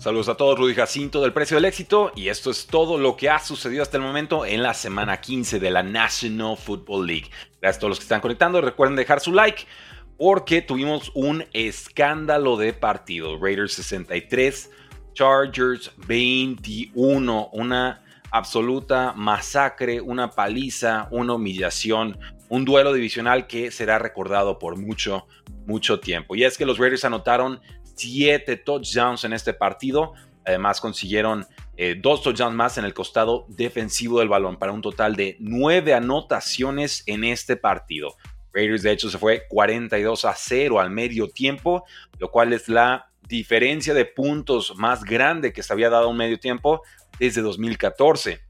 Saludos a todos, Rudy Jacinto del Precio del Éxito y esto es todo lo que ha sucedido hasta el momento en la semana 15 de la National Football League. Gracias a todos los que están conectando, recuerden dejar su like porque tuvimos un escándalo de partido. Raiders 63, Chargers 21, una absoluta masacre, una paliza, una humillación, un duelo divisional que será recordado por mucho, mucho tiempo. Y es que los Raiders anotaron siete touchdowns en este partido. Además consiguieron eh, dos touchdowns más en el costado defensivo del balón para un total de nueve anotaciones en este partido. Raiders de hecho se fue 42 a 0 al medio tiempo, lo cual es la diferencia de puntos más grande que se había dado un medio tiempo desde 2014.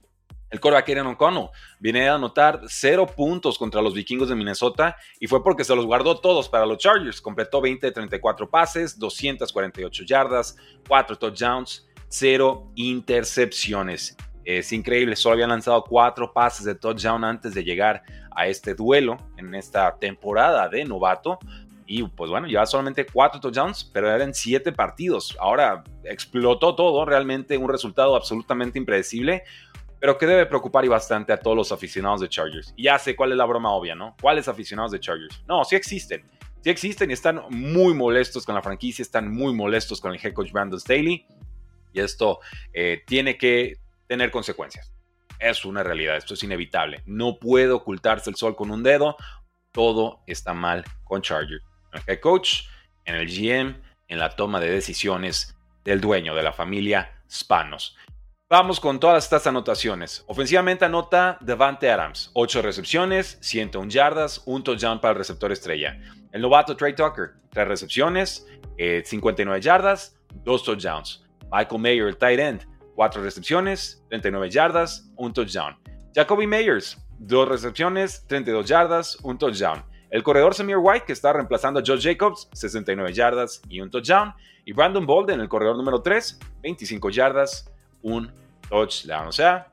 El coreback Aaron O'Connell viene a anotar cero puntos contra los vikingos de Minnesota y fue porque se los guardó todos para los Chargers. Completó 20 de 34 pases, 248 yardas, 4 touchdowns, 0 intercepciones. Es increíble, solo habían lanzado 4 pases de touchdown antes de llegar a este duelo en esta temporada de novato. Y pues bueno, lleva solamente 4 touchdowns, pero eran 7 partidos. Ahora explotó todo, realmente un resultado absolutamente impredecible pero que debe preocupar y bastante a todos los aficionados de Chargers. Y ya sé cuál es la broma obvia, ¿no? ¿Cuáles aficionados de Chargers? No, sí existen. Sí existen y están muy molestos con la franquicia, están muy molestos con el head coach Brandon Staley. Y esto eh, tiene que tener consecuencias. Es una realidad, esto es inevitable. No puede ocultarse el sol con un dedo. Todo está mal con Chargers. En el head coach, en el GM, en la toma de decisiones del dueño de la familia Spanos. Vamos con todas estas anotaciones. Ofensivamente anota Devante Adams, 8 recepciones, 101 yardas, un touchdown para el receptor estrella. El novato Trey Tucker, 3 recepciones, 59 eh, yardas, 2 touchdowns. Michael Mayer, el tight end, 4 recepciones, 39 yardas, un touchdown. Jacoby Meyers, 2 recepciones, 32 yardas, un touchdown. El corredor Samir White, que está reemplazando a Josh Jacobs, 69 yardas y un touchdown. Y Brandon Bolden, el corredor número 3, 25 yardas, un touchdown. O sea,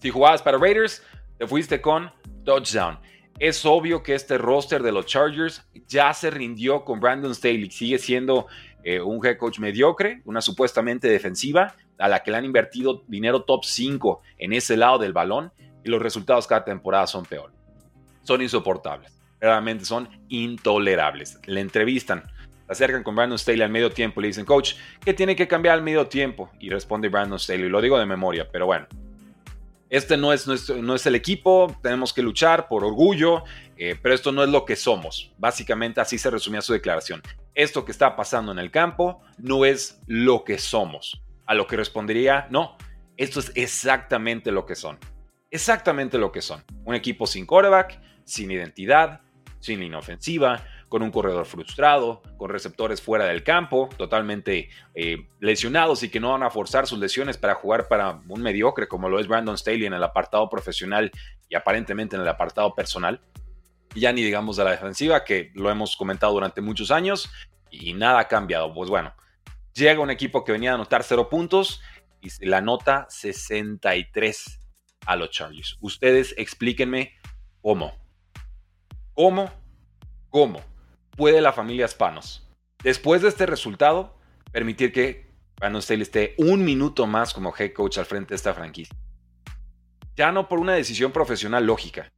si jugabas para Raiders, te fuiste con touchdown. Es obvio que este roster de los Chargers ya se rindió con Brandon Staley. Sigue siendo eh, un head coach mediocre, una supuestamente defensiva, a la que le han invertido dinero top 5 en ese lado del balón y los resultados cada temporada son peor. Son insoportables. Realmente son intolerables. Le entrevistan acercan con Brandon Staley al medio tiempo y le dicen, coach, ¿qué tiene que cambiar al medio tiempo? Y responde Brandon Staley, lo digo de memoria, pero bueno. Este no es, no es el equipo, tenemos que luchar por orgullo, eh, pero esto no es lo que somos. Básicamente así se resumía su declaración. Esto que está pasando en el campo no es lo que somos. A lo que respondería, no, esto es exactamente lo que son. Exactamente lo que son. Un equipo sin quarterback, sin identidad, sin inofensiva, con un corredor frustrado, con receptores fuera del campo, totalmente eh, lesionados y que no van a forzar sus lesiones para jugar para un mediocre como lo es Brandon Staley en el apartado profesional y aparentemente en el apartado personal. Ya ni digamos de la defensiva, que lo hemos comentado durante muchos años y nada ha cambiado. Pues bueno, llega un equipo que venía a anotar cero puntos y la nota 63 a los Chargers. Ustedes explíquenme cómo. ¿Cómo? ¿Cómo? Puede la familia Spanos, después de este resultado, permitir que Brandon Staley esté un minuto más como head coach al frente de esta franquicia? Ya no por una decisión profesional lógica,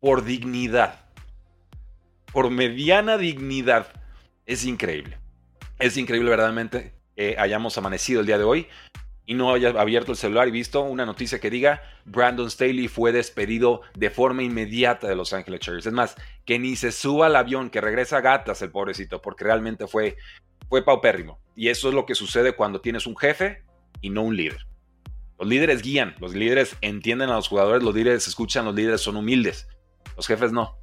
por dignidad, por mediana dignidad. Es increíble. Es increíble verdaderamente que hayamos amanecido el día de hoy y no haya abierto el celular y visto una noticia que diga Brandon Staley fue despedido de forma inmediata de Los Angeles Chargers. Es más, que ni se suba al avión, que regresa a gatas el pobrecito, porque realmente fue, fue paupérrimo. Y eso es lo que sucede cuando tienes un jefe y no un líder. Los líderes guían, los líderes entienden a los jugadores, los líderes escuchan, los líderes son humildes. Los jefes no.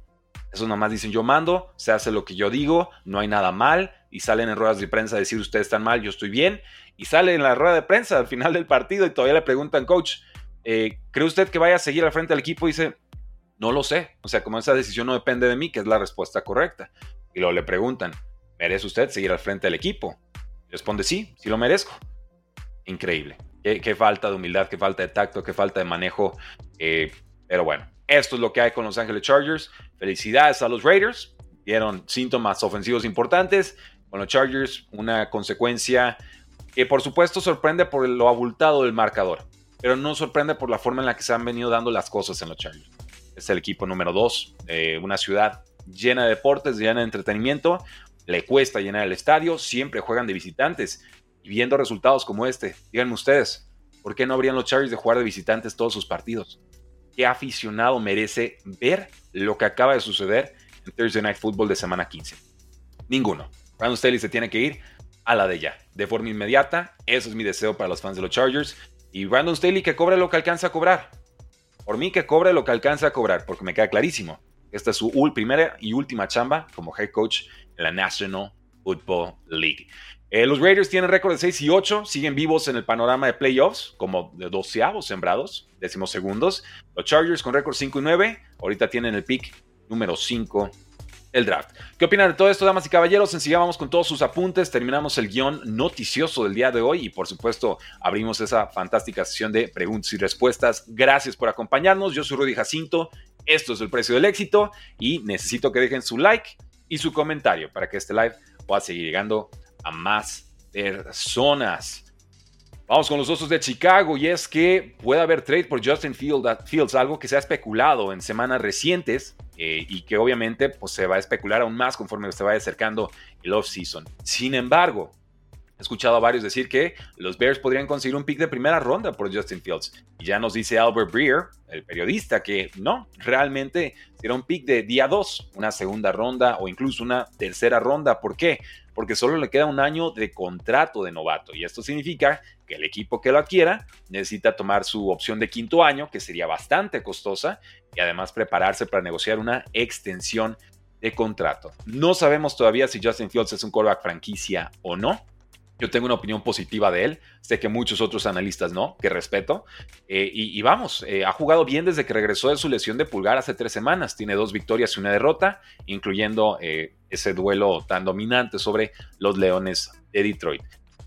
Eso nomás dicen yo mando, se hace lo que yo digo, no hay nada mal, y salen en ruedas de prensa a decir ustedes están mal, yo estoy bien, y sale en la rueda de prensa al final del partido y todavía le preguntan, coach, eh, ¿cree usted que vaya a seguir al frente del equipo? Y dice, no lo sé, o sea, como esa decisión no depende de mí, que es la respuesta correcta. Y luego le preguntan, ¿merece usted seguir al frente del equipo? Responde, sí, sí lo merezco. Increíble. Qué, falta de humildad, qué falta de tacto, qué falta de manejo. Eh, pero bueno, esto es lo que hay con Los Ángeles Chargers. Felicidades a los Raiders. Dieron síntomas ofensivos importantes. Con los Chargers, una consecuencia que por supuesto sorprende por lo abultado del marcador, pero no sorprende por la forma en la que se han venido dando las cosas en los Chargers. Es el equipo número 2 de una ciudad llena de deportes, llena de entretenimiento, le cuesta llenar el estadio, siempre juegan de visitantes y viendo resultados como este, díganme ustedes, ¿por qué no habrían los Chargers de jugar de visitantes todos sus partidos? ¿Qué aficionado merece ver lo que acaba de suceder en Thursday Night Football de semana 15? Ninguno. Brandon Staley se tiene que ir a la de ya, de forma inmediata. Eso es mi deseo para los fans de los Chargers. Y Brandon Staley que cobre lo que alcanza a cobrar. Por mí que cobre lo que alcanza a cobrar, porque me queda clarísimo. Esta es su primera y última chamba como head coach en la National Football League. Eh, los Raiders tienen récord de 6 y 8, siguen vivos en el panorama de playoffs, como de doceavos sembrados, décimos segundos. Los Chargers con récord 5 y 9, ahorita tienen el pick número 5 el draft. ¿Qué opinan de todo esto, damas y caballeros? Sencilla, vamos con todos sus apuntes, terminamos el guion noticioso del día de hoy y por supuesto abrimos esa fantástica sesión de preguntas y respuestas. Gracias por acompañarnos, yo soy Rudy Jacinto, esto es el precio del éxito y necesito que dejen su like y su comentario para que este live pueda seguir llegando a más personas. Vamos con los osos de Chicago y es que puede haber trade por Justin Fields, algo que se ha especulado en semanas recientes eh, y que obviamente pues, se va a especular aún más conforme se vaya acercando el off-season. Sin embargo, he escuchado a varios decir que los Bears podrían conseguir un pick de primera ronda por Justin Fields. Y ya nos dice Albert Breer, el periodista, que no, realmente será un pick de día 2, una segunda ronda o incluso una tercera ronda. ¿Por qué? porque solo le queda un año de contrato de novato y esto significa que el equipo que lo adquiera necesita tomar su opción de quinto año, que sería bastante costosa, y además prepararse para negociar una extensión de contrato. No sabemos todavía si Justin Fields es un quarterback franquicia o no. Yo tengo una opinión positiva de él, sé que muchos otros analistas no, que respeto. Eh, y, vamos, eh, ha jugado bien desde que regresó de su lesión de pulgar hace tres semanas. Tiene dos victorias y una derrota, incluyendo eh, ese duelo tan dominante sobre los Leones de Detroit.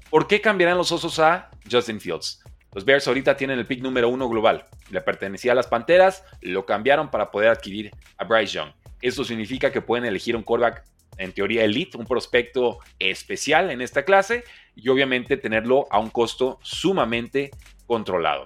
¿Por qué cambiarán los osos a Justin Fields? Los Bears ahorita tienen el pick número uno global. Le pertenecía a las Panteras, lo cambiaron para poder adquirir a Bryce Young. Eso significa que pueden elegir un quarterback en teoría elite, un prospecto especial en esta clase y obviamente tenerlo a un costo sumamente controlado.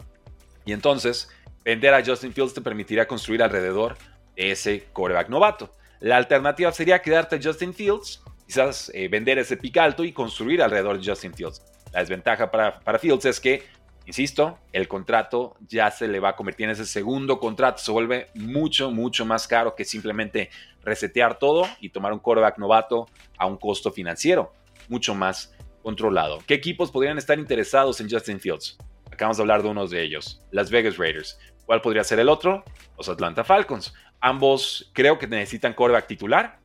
Y entonces, vender a Justin Fields te permitirá construir alrededor de ese quarterback novato. La alternativa sería quedarte a Justin Fields, quizás eh, vender ese pick alto y construir alrededor de Justin Fields. La desventaja para, para Fields es que Insisto, el contrato ya se le va a convertir en ese segundo contrato, se vuelve mucho, mucho más caro que simplemente resetear todo y tomar un quarterback novato a un costo financiero mucho más controlado. ¿Qué equipos podrían estar interesados en Justin Fields? Acabamos de hablar de unos de ellos, Las Vegas Raiders. ¿Cuál podría ser el otro? Los Atlanta Falcons. Ambos creo que necesitan quarterback titular.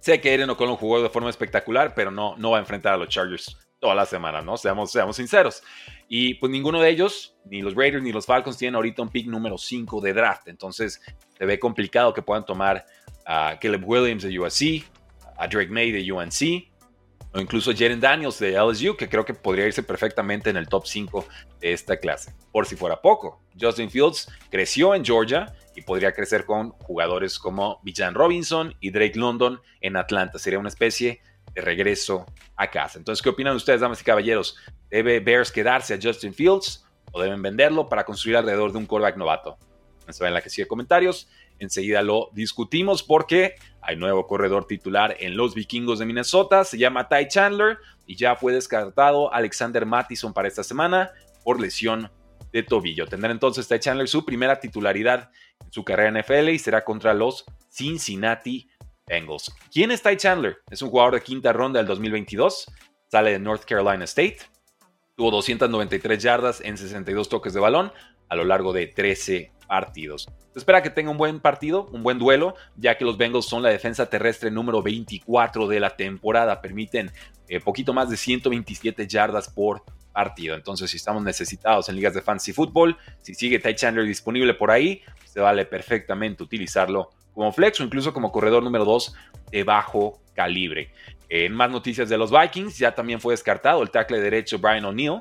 Sé que Eren O'Connell jugó de forma espectacular, pero no, no va a enfrentar a los Chargers toda la semana, ¿no? Seamos, seamos sinceros. Y pues ninguno de ellos, ni los Raiders ni los Falcons, tienen ahorita un pick número 5 de draft. Entonces se ve complicado que puedan tomar a Caleb Williams de USC, a Drake May de UNC, o incluso Jaren Daniels de LSU, que creo que podría irse perfectamente en el top 5 de esta clase. Por si fuera poco, Justin Fields creció en Georgia y podría crecer con jugadores como Bijan Robinson y Drake London en Atlanta. Sería una especie de regreso a casa. Entonces, ¿qué opinan ustedes, damas y caballeros? ¿Debe Bears quedarse a Justin Fields o deben venderlo para construir alrededor de un quarterback novato? Se en la que sigue comentarios. Enseguida lo discutimos porque hay nuevo corredor titular en los vikingos de Minnesota. Se llama Ty Chandler y ya fue descartado Alexander Mattison para esta semana por lesión de tobillo. Tendrá entonces Ty Chandler su primera titularidad en su carrera en NFL y será contra los Cincinnati Bengals. ¿Quién es Ty Chandler? Es un jugador de quinta ronda del 2022. Sale de North Carolina State. Tuvo 293 yardas en 62 toques de balón a lo largo de 13 partidos. Se espera que tenga un buen partido, un buen duelo, ya que los Bengals son la defensa terrestre número 24 de la temporada. Permiten eh, poquito más de 127 yardas por partido. Entonces, si estamos necesitados en ligas de fantasy fútbol, si sigue Ty Chandler disponible por ahí, se vale perfectamente utilizarlo como flex o incluso como corredor número 2 de bajo calibre. En más noticias de los Vikings, ya también fue descartado el tackle derecho Brian O'Neill,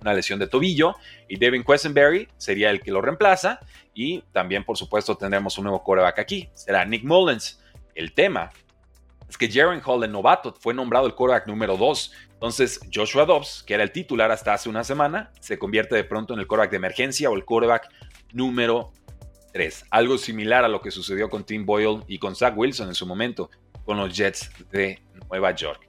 una lesión de tobillo, y Devin Quesenberry sería el que lo reemplaza. Y también, por supuesto, tendremos un nuevo coreback aquí, será Nick Mullens. El tema es que Jaren Hall, el novato, fue nombrado el coreback número 2 Entonces, Joshua Dobbs, que era el titular hasta hace una semana, se convierte de pronto en el quarterback de emergencia o el quarterback número 3. Algo similar a lo que sucedió con Tim Boyle y con Zach Wilson en su momento con los Jets de Nueva York.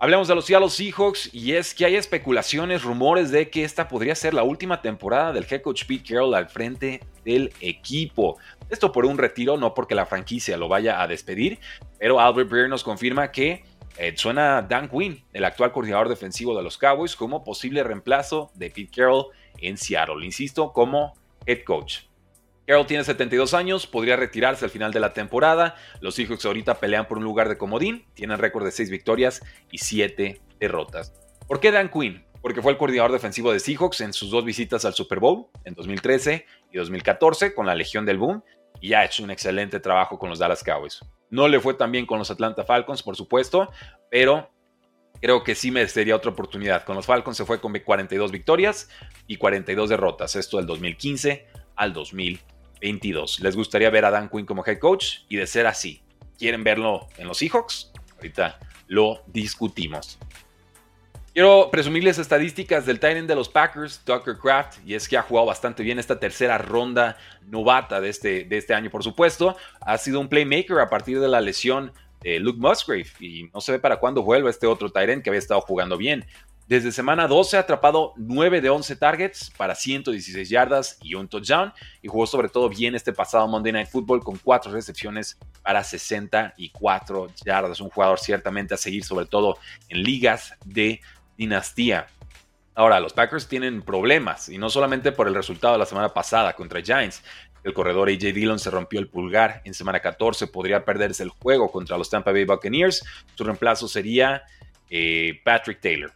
Hablemos de los Seattle Seahawks y es que hay especulaciones, rumores de que esta podría ser la última temporada del head coach Pete Carroll al frente del equipo. Esto por un retiro, no porque la franquicia lo vaya a despedir, pero Albert Breer nos confirma que eh, suena Dan Quinn, el actual coordinador defensivo de los Cowboys, como posible reemplazo de Pete Carroll en Seattle. Insisto, como head coach. Carroll tiene 72 años, podría retirarse al final de la temporada. Los Seahawks ahorita pelean por un lugar de comodín, tienen récord de 6 victorias y 7 derrotas. ¿Por qué Dan Quinn? Porque fue el coordinador defensivo de Seahawks en sus dos visitas al Super Bowl en 2013 y 2014 con la Legión del Boom y ha hecho un excelente trabajo con los Dallas Cowboys. No le fue tan bien con los Atlanta Falcons, por supuesto, pero creo que sí me sería otra oportunidad. Con los Falcons se fue con 42 victorias y 42 derrotas, esto del 2015 al 2015. 22. ¿Les gustaría ver a Dan Quinn como head coach? Y de ser así, ¿quieren verlo en los Seahawks? Ahorita lo discutimos. Quiero presumirles estadísticas del Titan de los Packers, Tucker Craft, y es que ha jugado bastante bien esta tercera ronda novata de este, de este año, por supuesto. Ha sido un playmaker a partir de la lesión de Luke Musgrave, y no se ve para cuándo vuelva este otro Tyrant que había estado jugando bien. Desde semana 12 ha atrapado 9 de 11 targets para 116 yardas y un touchdown y jugó sobre todo bien este pasado Monday Night Football con 4 recepciones para 64 yardas. Un jugador ciertamente a seguir sobre todo en ligas de dinastía. Ahora, los Packers tienen problemas y no solamente por el resultado de la semana pasada contra Giants. El corredor AJ Dillon se rompió el pulgar en semana 14, podría perderse el juego contra los Tampa Bay Buccaneers. Su reemplazo sería eh, Patrick Taylor.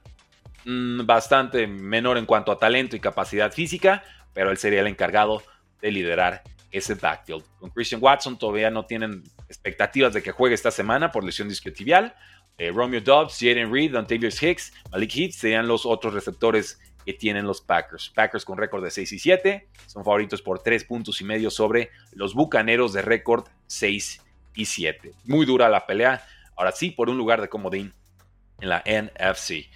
Mm, bastante menor en cuanto a talento y capacidad física, pero él sería el encargado de liderar ese backfield. Con Christian Watson todavía no tienen expectativas de que juegue esta semana por lesión discotibial. Eh, Romeo Dobbs, Jaden Reed, Dontavius Hicks, Malik Heath serían los otros receptores que tienen los Packers. Packers con récord de 6 y 7 son favoritos por 3 puntos y medio sobre los Bucaneros de récord 6 y 7. Muy dura la pelea, ahora sí, por un lugar de comodín en la NFC.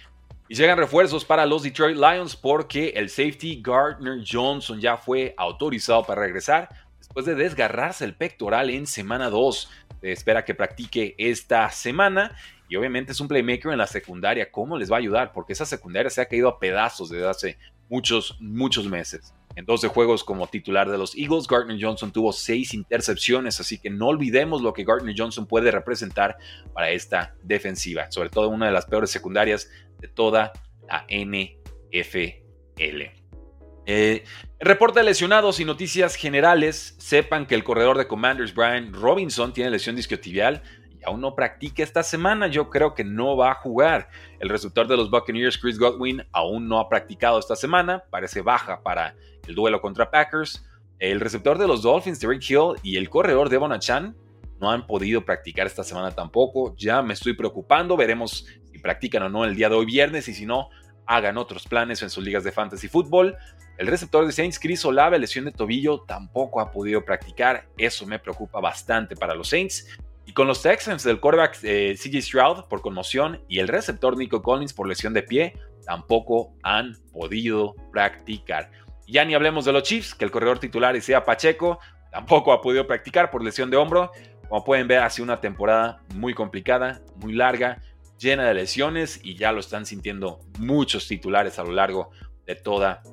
Y llegan refuerzos para los Detroit Lions porque el safety Gardner Johnson ya fue autorizado para regresar después de desgarrarse el pectoral en semana 2. Se espera que practique esta semana y obviamente es un playmaker en la secundaria. ¿Cómo les va a ayudar? Porque esa secundaria se ha caído a pedazos desde hace muchos, muchos meses. En 12 juegos como titular de los Eagles, Gardner Johnson tuvo 6 intercepciones, así que no olvidemos lo que Gardner Johnson puede representar para esta defensiva, sobre todo una de las peores secundarias de toda la NFL. Eh, de lesionados y noticias generales, sepan que el corredor de Commanders Brian Robinson tiene lesión discotibial y aún no practica esta semana. Yo creo que no va a jugar. El receptor de los Buccaneers, Chris Godwin, aún no ha practicado esta semana. Parece baja para el duelo contra Packers. El receptor de los Dolphins, Derek Hill, y el corredor Devon Achan no han podido practicar esta semana tampoco. Ya me estoy preocupando. Veremos practican o no el día de hoy viernes y si no, hagan otros planes en sus ligas de fantasy fútbol. El receptor de Saints, Chris Olave, lesión de tobillo, tampoco ha podido practicar. Eso me preocupa bastante para los Saints. Y con los Texans, del quarterback eh, CJ Stroud por conmoción y el receptor Nico Collins por lesión de pie, tampoco han podido practicar. Ya ni hablemos de los Chiefs, que el corredor titular Isaiah Pacheco tampoco ha podido practicar por lesión de hombro. Como pueden ver, ha sido una temporada muy complicada, muy larga, llena de lesiones y ya lo están sintiendo muchos titulares a lo largo de toda,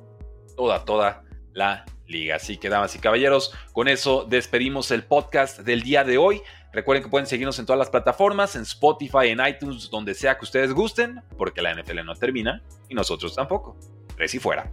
toda, toda la liga. Así que, damas y caballeros, con eso despedimos el podcast del día de hoy. Recuerden que pueden seguirnos en todas las plataformas, en Spotify, en iTunes, donde sea que ustedes gusten, porque la NFL no termina y nosotros tampoco. Tres y fuera.